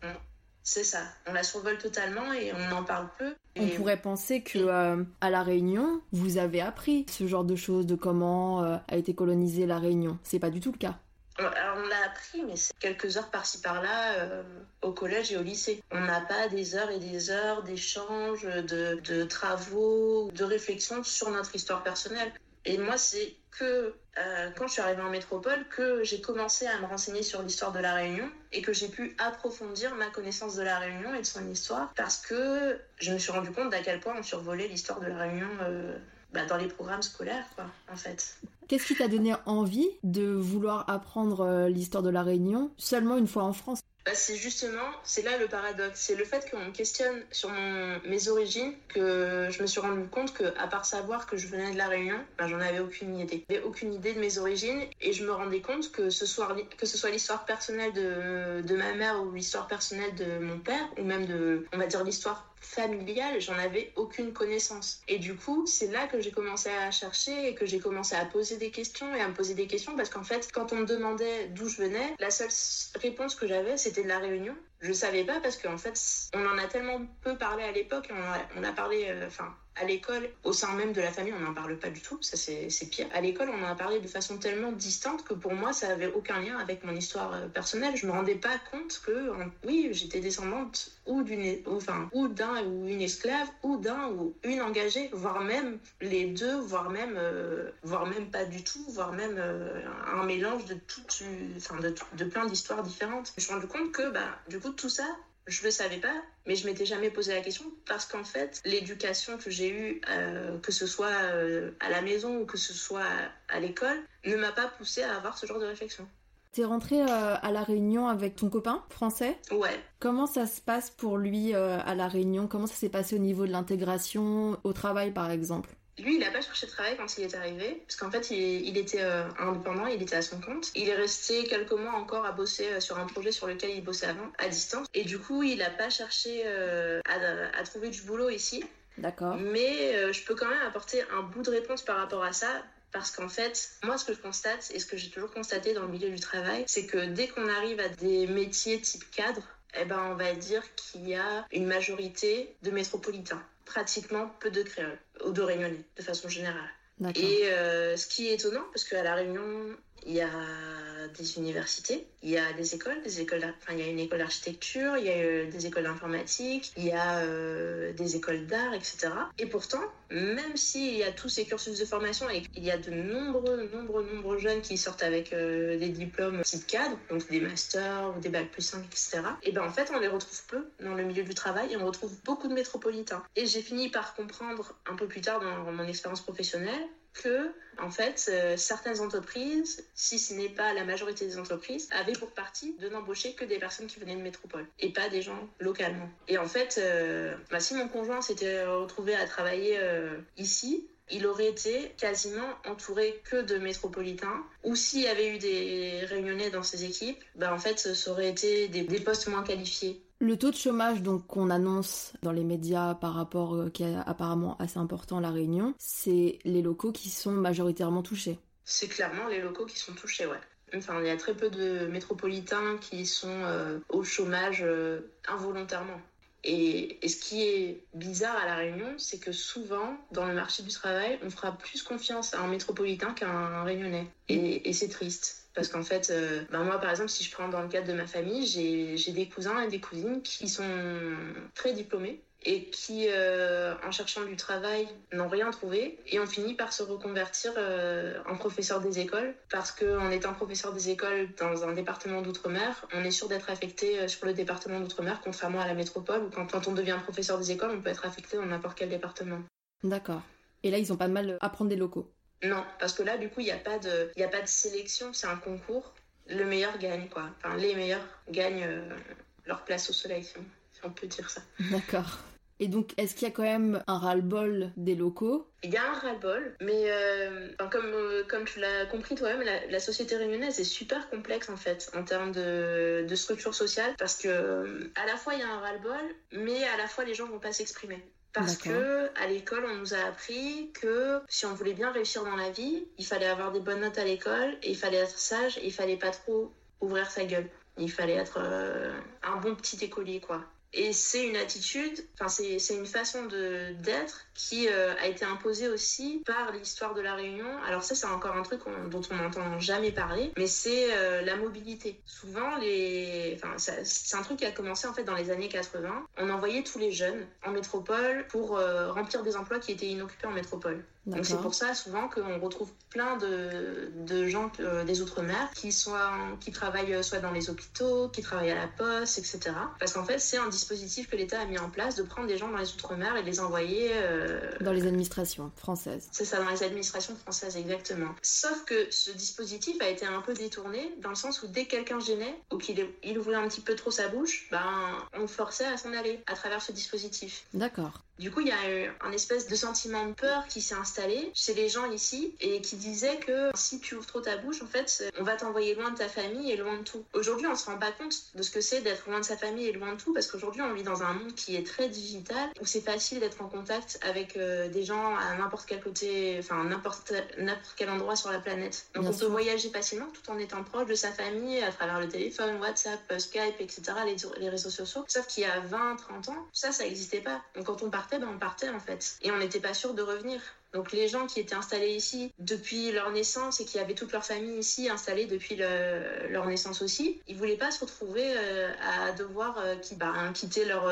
C'est ça, on la survole totalement et on en parle peu. On pourrait penser que euh, à la Réunion, vous avez appris ce genre de choses, de comment euh, a été colonisée la Réunion. C'est pas du tout le cas. On l'a appris, mais c'est quelques heures par-ci par-là euh, au collège et au lycée. On n'a pas des heures et des heures d'échanges, de, travaux, de réflexion sur notre histoire personnelle. Et moi, c'est que euh, quand je suis arrivée en métropole que j'ai commencé à me renseigner sur l'histoire de la Réunion et que j'ai pu approfondir ma connaissance de la Réunion et de son histoire parce que je me suis rendu compte d'à quel point on survolait l'histoire de la Réunion euh, bah, dans les programmes scolaires, quoi, en fait. Qu'est-ce qui t'a donné envie de vouloir apprendre euh, l'histoire de la Réunion seulement une fois en France? Bah, c'est justement, c'est là le paradoxe, c'est le fait qu'on questionne sur mes origines que je me suis rendu compte que, à part savoir que je venais de la Réunion, bah, j'en avais aucune idée. J'avais aucune idée de mes origines et je me rendais compte que ce soit, que ce soit l'histoire personnelle de, de ma mère ou l'histoire personnelle de mon père ou même de, on va dire l'histoire familiale, j'en avais aucune connaissance. Et du coup, c'est là que j'ai commencé à chercher et que j'ai commencé à poser des questions et à me poser des questions parce qu'en fait, quand on me demandait d'où je venais, la seule réponse que j'avais, c'était de la Réunion. Je savais pas parce qu'en fait, on en a tellement peu parlé à l'époque, on, on, a parlé, euh, enfin, à l'école, au sein même de la famille, on n'en parle pas du tout, ça c'est pire. À l'école, on en a parlé de façon tellement distante que pour moi, ça avait aucun lien avec mon histoire euh, personnelle. Je me rendais pas compte que, oui, j'étais descendante ou d'une, enfin, ou d'un ou une esclave, ou d'un ou une engagée, voire même les deux, voire même, euh, voire même pas du tout, voire même euh, un mélange de enfin, de plein d'histoires différentes. Je me suis rendu compte que, bah, du coup, tout ça, je le savais pas, mais je m'étais jamais posé la question parce qu'en fait, l'éducation que j'ai eue, euh, que ce soit euh, à la maison ou que ce soit à l'école, ne m'a pas poussé à avoir ce genre de réflexion. T'es rentrée euh, à la Réunion avec ton copain français? Ouais. Comment ça se passe pour lui à la Réunion? Comment ça s'est passé au niveau de l'intégration au travail par exemple? Lui, il n'a pas cherché de travail quand il est arrivé, parce qu'en fait, il, était euh, indépendant, il était à son compte. Il est resté quelques mois encore à bosser euh, sur un projet sur lequel il bossait avant, à distance. Et du coup, il n'a pas cherché euh, à, trouver du boulot ici. D'accord. Mais je peux quand même apporter un bout de réponse par rapport à ça, parce qu'en fait, moi, ce que je constate, et ce que j'ai toujours constaté dans le milieu du travail, c'est que dès qu'on arrive à des métiers type cadre, eh ben, on va dire qu'il y a une majorité de métropolitains pratiquement peu de créoles ou de réunionnais de façon générale. Et euh, ce qui est étonnant, parce qu'à La Réunion, il y a des universités, il y a des écoles, des écoles, enfin, il y a une école d'architecture, il y a euh, des écoles d'informatique, il y a euh, des écoles d'art, etc. Et pourtant, même s'il y a tous ces cursus de formation et qu'il y a de nombreux, nombreux, nombreux jeunes qui sortent avec euh, des diplômes type cadre, donc des masters ou des bacs plus 5, etc. Et ben en fait, on les retrouve peu dans le milieu du travail et on retrouve beaucoup de métropolitains. Et j'ai fini par comprendre un peu plus tard dans mon expérience professionnelle que, en fait, euh, certaines entreprises, si ce n'est pas la majorité des entreprises, avaient pour partie de n'embaucher que des personnes qui venaient de métropole et pas des gens localement. Et en fait, euh, bah, si mon conjoint s'était retrouvé à travailler euh, ici, il aurait été quasiment entouré que de métropolitains. Ou s'il y avait eu des réunionnais dans ses équipes, bah en fait, ça aurait été des, des postes moins qualifiés. Le taux de chômage donc qu'on annonce dans les médias par rapport euh, qui est apparemment assez important à la Réunion, c'est les locaux qui sont majoritairement touchés. C'est clairement les locaux qui sont touchés, ouais. Enfin, il y a très peu de métropolitains qui sont euh, au chômage euh, involontairement. Et, ce qui est bizarre à La Réunion, c'est que souvent, dans le marché du travail, on fera plus confiance à un métropolitain qu'à un réunionnais. Et, c'est triste. Parce qu'en fait, euh, ben moi, par exemple, si je prends dans le cadre de ma famille, j'ai des cousins et des cousines qui sont très diplômés et qui, euh, en cherchant du travail, n'ont rien trouvé et ont fini par se reconvertir euh, en professeur des écoles parce qu'en étant professeur des écoles dans un département d'outre-mer, on est sûr d'être affecté sur le département d'outre-mer, contrairement à la métropole où quand, on devient professeur des écoles, on peut être affecté dans n'importe quel département. D'accord. Et là, ils ont pas mal à prendre des locaux Non, parce que là, du coup, il n'y a, pas de, a pas de sélection, c'est un concours. Le meilleur gagne, quoi. Enfin, les meilleurs gagnent leur place au soleil, on peut dire ça. D'accord. Et donc, est-ce qu'il y a quand même un ras-le-bol des locaux? Il y a un ras-le-bol, mais euh, comme, euh, comme tu l'as compris toi-même, la, société réunionnaise est super complexe en fait en termes de, de structure sociale parce que à la fois il y a un ras-le-bol, mais à la fois les gens vont pas s'exprimer. Parce que à l'école, on nous a appris que si on voulait bien réussir dans la vie, il fallait avoir des bonnes notes à l'école et il fallait être sage et il fallait pas trop ouvrir sa gueule. Il fallait être euh, un bon petit écolier, quoi. Et c'est une attitude, enfin c'est une façon d'être qui euh, a été imposée aussi par l'histoire de la Réunion. Alors ça c'est encore un truc dont on n'entend jamais parler, mais c'est euh, la mobilité. Souvent c'est un truc qui a commencé en fait dans les années 80. On envoyait tous les jeunes en métropole pour euh, remplir des emplois qui étaient inoccupés en métropole. Donc c'est pour ça souvent qu'on retrouve plein de, de gens des outre-mer qui, qui travaillent soit dans les hôpitaux, qui travaillent à la poste, etc. Parce qu'en fait c'est un dispositif que l'État a mis en place de prendre des gens dans les Outre-mer et de les envoyer. Euh, dans les administrations françaises. C'est ça, dans les administrations françaises, exactement. Sauf que ce dispositif a été un peu détourné dans le sens où dès que quelqu'un gênait ou qu'il il ouvrait un petit peu trop sa bouche, ben, on le forçait à s'en aller à travers ce dispositif. D'accord. Du coup, il y a eu un espèce de sentiment de peur qui s'est installé chez les gens ici et qui disait que si tu ouvres trop ta bouche, en fait, on va t'envoyer loin de ta famille et loin de tout. Aujourd'hui, on se rend pas compte de ce que c'est d'être loin de sa famille et loin de tout parce qu'aujourd'hui, on vit dans un monde qui est très digital où c'est facile d'être en contact avec euh, des gens à n'importe quel côté, enfin n'importe quel endroit sur la planète. Donc on peut voyager facilement tout en étant proche de sa famille à travers le téléphone, WhatsApp, Skype, etc., les, les réseaux sociaux. Sauf qu'il y a 20, 30 ans, ça, ça n'existait pas. Donc quand on part ben, on partait en fait. Et on n'était pas sûr de revenir. Donc les gens qui étaient installés ici depuis leur naissance et qui avaient toute leur famille ici installée depuis leur naissance aussi, ils voulaient pas se retrouver euh, à devoir euh, ben, quitter leur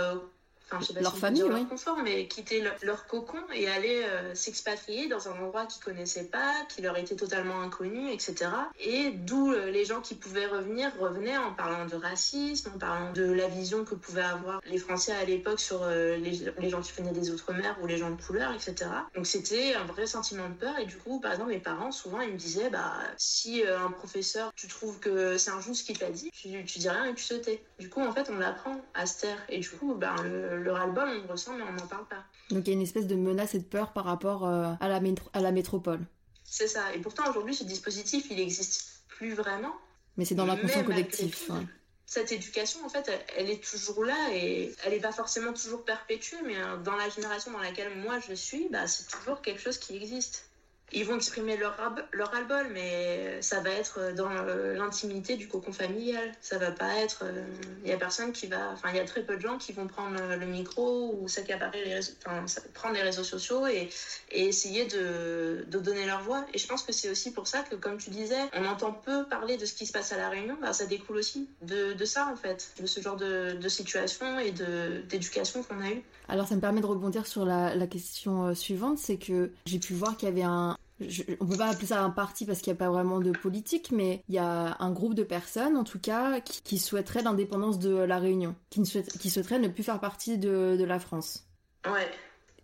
euh, leur famille, leur confort, mais quitter leur, cocon et aller euh, s'expatrier dans un endroit qu'ils connaissaient pas, qui leur était totalement inconnu, etc. Et d'où euh, les gens qui pouvaient revenir revenaient en parlant de racisme, en parlant de la vision que pouvaient avoir les Français à l'époque sur euh, les, gens qui venaient des Outre-mer ou les gens de couleur, etc. Donc c'était un vrai sentiment de peur. Et du coup, par exemple, mes parents, souvent, ils me disaient, bah, si un professeur, tu trouves que c'est injuste ce qu'il t'a dit, tu, tu dis rien et tu te tais. Du coup, en fait, on apprend à se taire. Et du coup, ben, le, le ras-le-bol, on le ressent, mais on n'en parle pas. Donc il y a une espèce de menace et de peur par rapport euh, à, la à la métropole. C'est ça. Et pourtant, aujourd'hui, ce dispositif, il n'existe plus vraiment. Mais c'est dans l'inconscient collectif. Cette éducation, en fait, elle, est toujours là et elle n'est pas forcément toujours perpétuée, mais euh, dans la génération dans laquelle moi je suis, bah, c'est toujours quelque chose qui existe ils vont exprimer leur, leur album, mais ça va être dans l'intimité du cocon familial. Ça va pas être. Il euh, y a personne qui va. Enfin, il y a très peu de gens qui vont prendre le micro ou s'accaparer les réseaux, prendre les réseaux sociaux et, essayer de, de, donner leur voix. Et je pense que c'est aussi pour ça que, comme tu disais, on entend peu parler de ce qui se passe à La Réunion. Bah, ça découle aussi de, de, ça, en fait, de ce genre de, de situation et d'éducation qu'on a eu. Alors, ça me permet de rebondir sur la, la question euh, suivante c'est que j'ai pu voir qu'il y avait un, je, on peut pas appeler ça un parti parce qu'il n'y a pas vraiment de politique, mais il y a un groupe de personnes, en tout cas, qui, qui souhaiteraient l'indépendance de la Réunion, qui, ne qui souhaiteraient ne plus faire partie de, de la France. Ouais.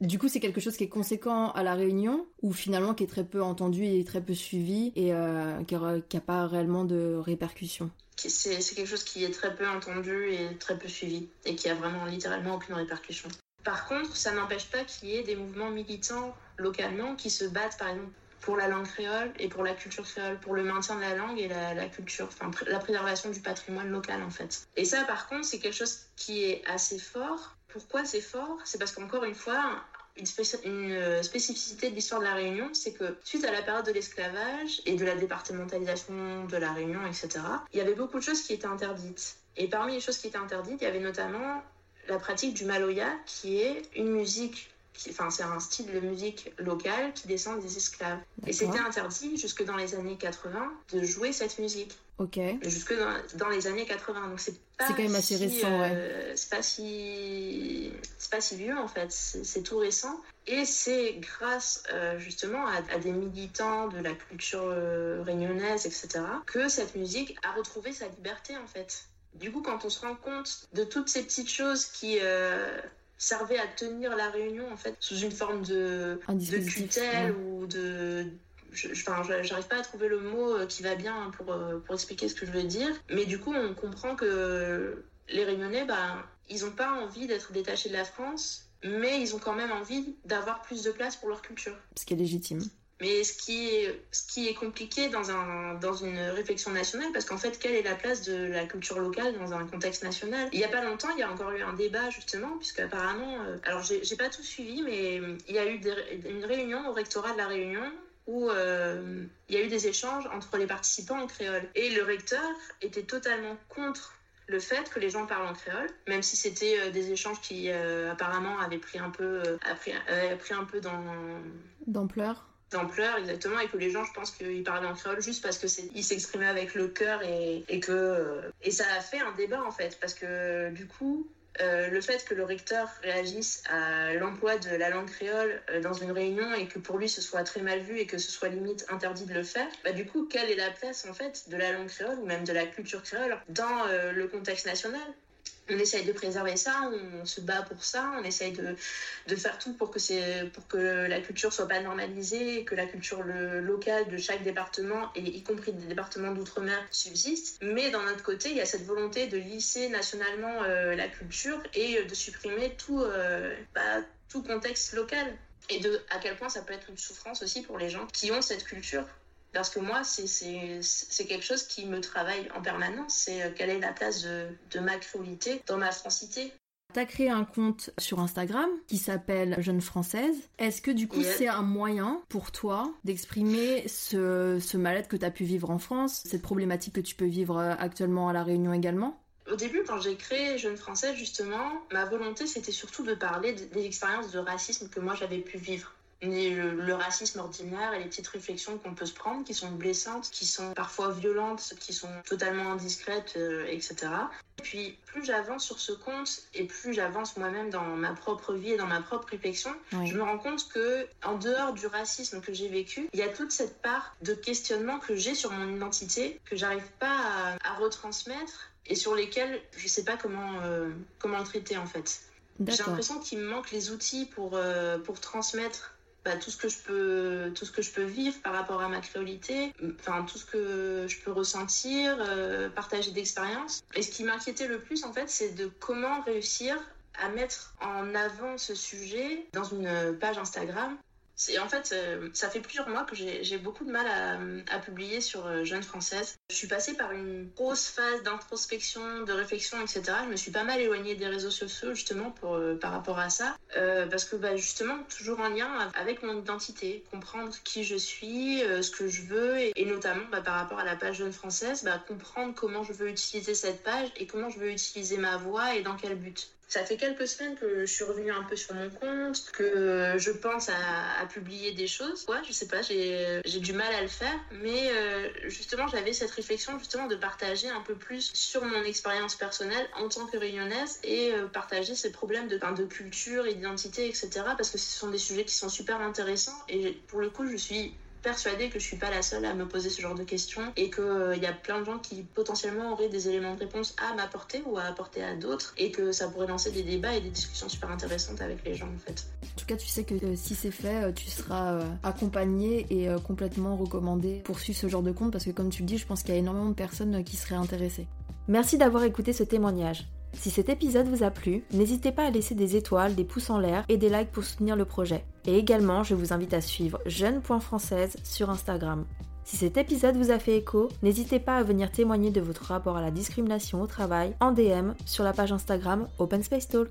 Du coup, c'est quelque chose qui est conséquent à la Réunion, ou finalement qui est très peu entendu et très peu suivi, et euh, qui n'a pas réellement de répercussions. C'est quelque chose qui est très peu entendu et très peu suivi, et qui a vraiment littéralement aucune répercussion. Par contre, ça n'empêche pas qu'il y ait des mouvements militants localement qui se battent, par exemple, pour la langue créole et pour la culture créole, pour le maintien de la langue et la, culture, enfin la préservation du patrimoine local en fait. Et ça par contre c'est quelque chose qui est assez fort. Pourquoi c'est fort? C'est parce qu'encore une fois, une, une, spécificité de l'histoire de la Réunion, c'est que suite à la période de l'esclavage et de la départementalisation de la Réunion, etc., il y avait beaucoup de choses qui étaient interdites. Et parmi les choses qui étaient interdites, il y avait notamment la pratique du maloya, qui est une musique enfin c'est un style de musique local qui descend des esclaves. Et c'était interdit jusque dans les années 80 de jouer cette musique. Ok. Jusque dans, les années 80. Donc c'est pas. C'est quand même assez récent, ouais. Euh, c'est pas si. C'est pas si vieux en fait. C'est tout récent. Et c'est grâce euh, justement à, des militants de la culture euh, réunionnaise, etc., que cette musique a retrouvé sa liberté en fait. Du coup, quand on se rend compte de toutes ces petites choses qui servait à tenir la réunion en fait sous une forme de, de tutelle ou de enfin, j'arrive pas à trouver le mot euh, qui va bien pour, euh, pour expliquer ce que je veux dire, mais du coup, on comprend que les Réunionnais, bah, ils ont pas envie d'être détachés de la France mais ils ont quand même envie d'avoir plus de place pour leur culture. Ce qui est légitime. Mais ce qui est, compliqué dans, un, dans une réflexion nationale, parce qu'en fait, quelle est la place de la culture locale dans un contexte national? Il n'y a pas longtemps, il y a encore eu un débat, justement, puisque apparemment, euh, alors j'ai pas tout suivi, mais il y a eu une réunion au rectorat de la Réunion où euh, il y a eu des échanges entre les participants en créole. Et le recteur était totalement contre le fait que les gens parlent en créole, même si c'était euh, des échanges qui apparemment avaient pris un peu, pris, pris un peu d'ampleur d'ampleur exactement et que les gens je pense qu'ils parlaient en créole juste parce que ils s'exprimaient avec le cœur et, que euh, et ça a fait un débat en fait parce que du coup euh, le fait que le recteur réagisse à l'emploi de la langue créole euh, dans une réunion et que pour lui ce soit très mal vu et que ce soit limite interdit de le faire, bah, du coup, quelle est la place en fait de la langue créole ou même de la culture créole dans le contexte national? On essaye de préserver ça, on se bat pour ça, on essaye de, de faire tout pour que, pour que la culture soit pas normalisée, que la culture locale de chaque département, et y compris des départements d'outre-mer, subsiste. Mais d'un autre côté, il y a cette volonté de lisser nationalement euh, la culture et de supprimer tout, euh, bah, tout contexte local. Et de à quel point ça peut être une souffrance aussi pour les gens qui ont cette culture parce que moi, c'est quelque chose qui me travaille en permanence. C'est euh, quelle est la place de, de ma créolité dans ma francité. Tu as créé un compte sur Instagram qui s'appelle Jeune Française. Est-ce que du coup c'est un moyen pour toi d'exprimer ce, ce mal-être que tu as pu vivre en France, cette problématique que tu peux vivre euh, actuellement à La Réunion également? Au début, quand j'ai créé Jeune Française, justement, ma volonté, c'était surtout de parler des expériences de racisme que moi j'avais pu vivre le, racisme ordinaire et les petites réflexions qu'on peut se prendre, qui sont blessantes, qui sont parfois violentes, qui sont totalement indiscrètes, euh, etc. Et puis, plus j'avance sur ce compte et plus j'avance moi-même dans ma propre vie et dans ma propre réflexion, je me rends compte que, en dehors du racisme que j'ai vécu, il y a toute cette part de questionnement que j'ai sur mon identité, que j'arrive pas à, retransmettre et sur lesquels je sais pas comment, euh, comment le traiter en fait. J'ai l'impression qu'il me manque les outils pour, euh, pour transmettre bah, tout ce que je peux tout ce que je peux vivre par rapport à ma créolité enfin tout ce que je peux ressentir euh, partager d'expériences. Et ce qui m'inquiétait le plus en fait c'est de comment réussir à mettre en avant ce sujet dans une page Instagram en fait, euh, ça fait plusieurs mois que j'ai beaucoup de mal à, publier sur euh, Jeune Française. Je suis passée par une grosse phase d'introspection, de réflexion, etc. Je me suis pas mal éloignée des réseaux sociaux justement euh, par rapport à ça. parce que bah, justement, toujours en lien avec mon identité, comprendre qui je suis, ce que je veux, et, notamment bah, par rapport à la page Jeune Française, bah, comprendre comment je veux utiliser cette page et comment je veux utiliser ma voix et dans quel but. Ça fait quelques semaines que je suis revenue un peu sur mon compte, que je pense à, publier des choses. Ouais, je sais pas, j'ai du mal à le faire, mais euh, justement, j'avais cette réflexion justement de partager un peu plus sur mon expérience personnelle en tant que réunionnaise et euh, partager ces problèmes de, de culture, d'identité, etc. Parce que ce sont des sujets qui sont super intéressants et pour le coup, je suis persuadée que je suis pas la seule à me poser ce genre de questions et qu'il euh, y a plein de gens qui potentiellement auraient des éléments de réponse à m'apporter ou à apporter à d'autres et que ça pourrait lancer des débats et des discussions super intéressantes avec les gens en fait. En tout cas, tu sais que euh, si c'est fait, euh, tu seras accompagné et complètement recommandé pour suivre ce genre de compte parce que comme tu le dis, je pense qu'il y a énormément de personnes qui seraient intéressées. Merci d'avoir écouté ce témoignage. Si cet épisode vous a plu, n'hésitez pas à laisser des étoiles, des pouces en l'air et des likes pour soutenir le projet. Et également, je vous invite à suivre jeune.française sur Instagram. Si cet épisode vous a fait écho, n'hésitez pas à venir témoigner de votre rapport à la discrimination au travail en DM sur la page Instagram Open Space Talk.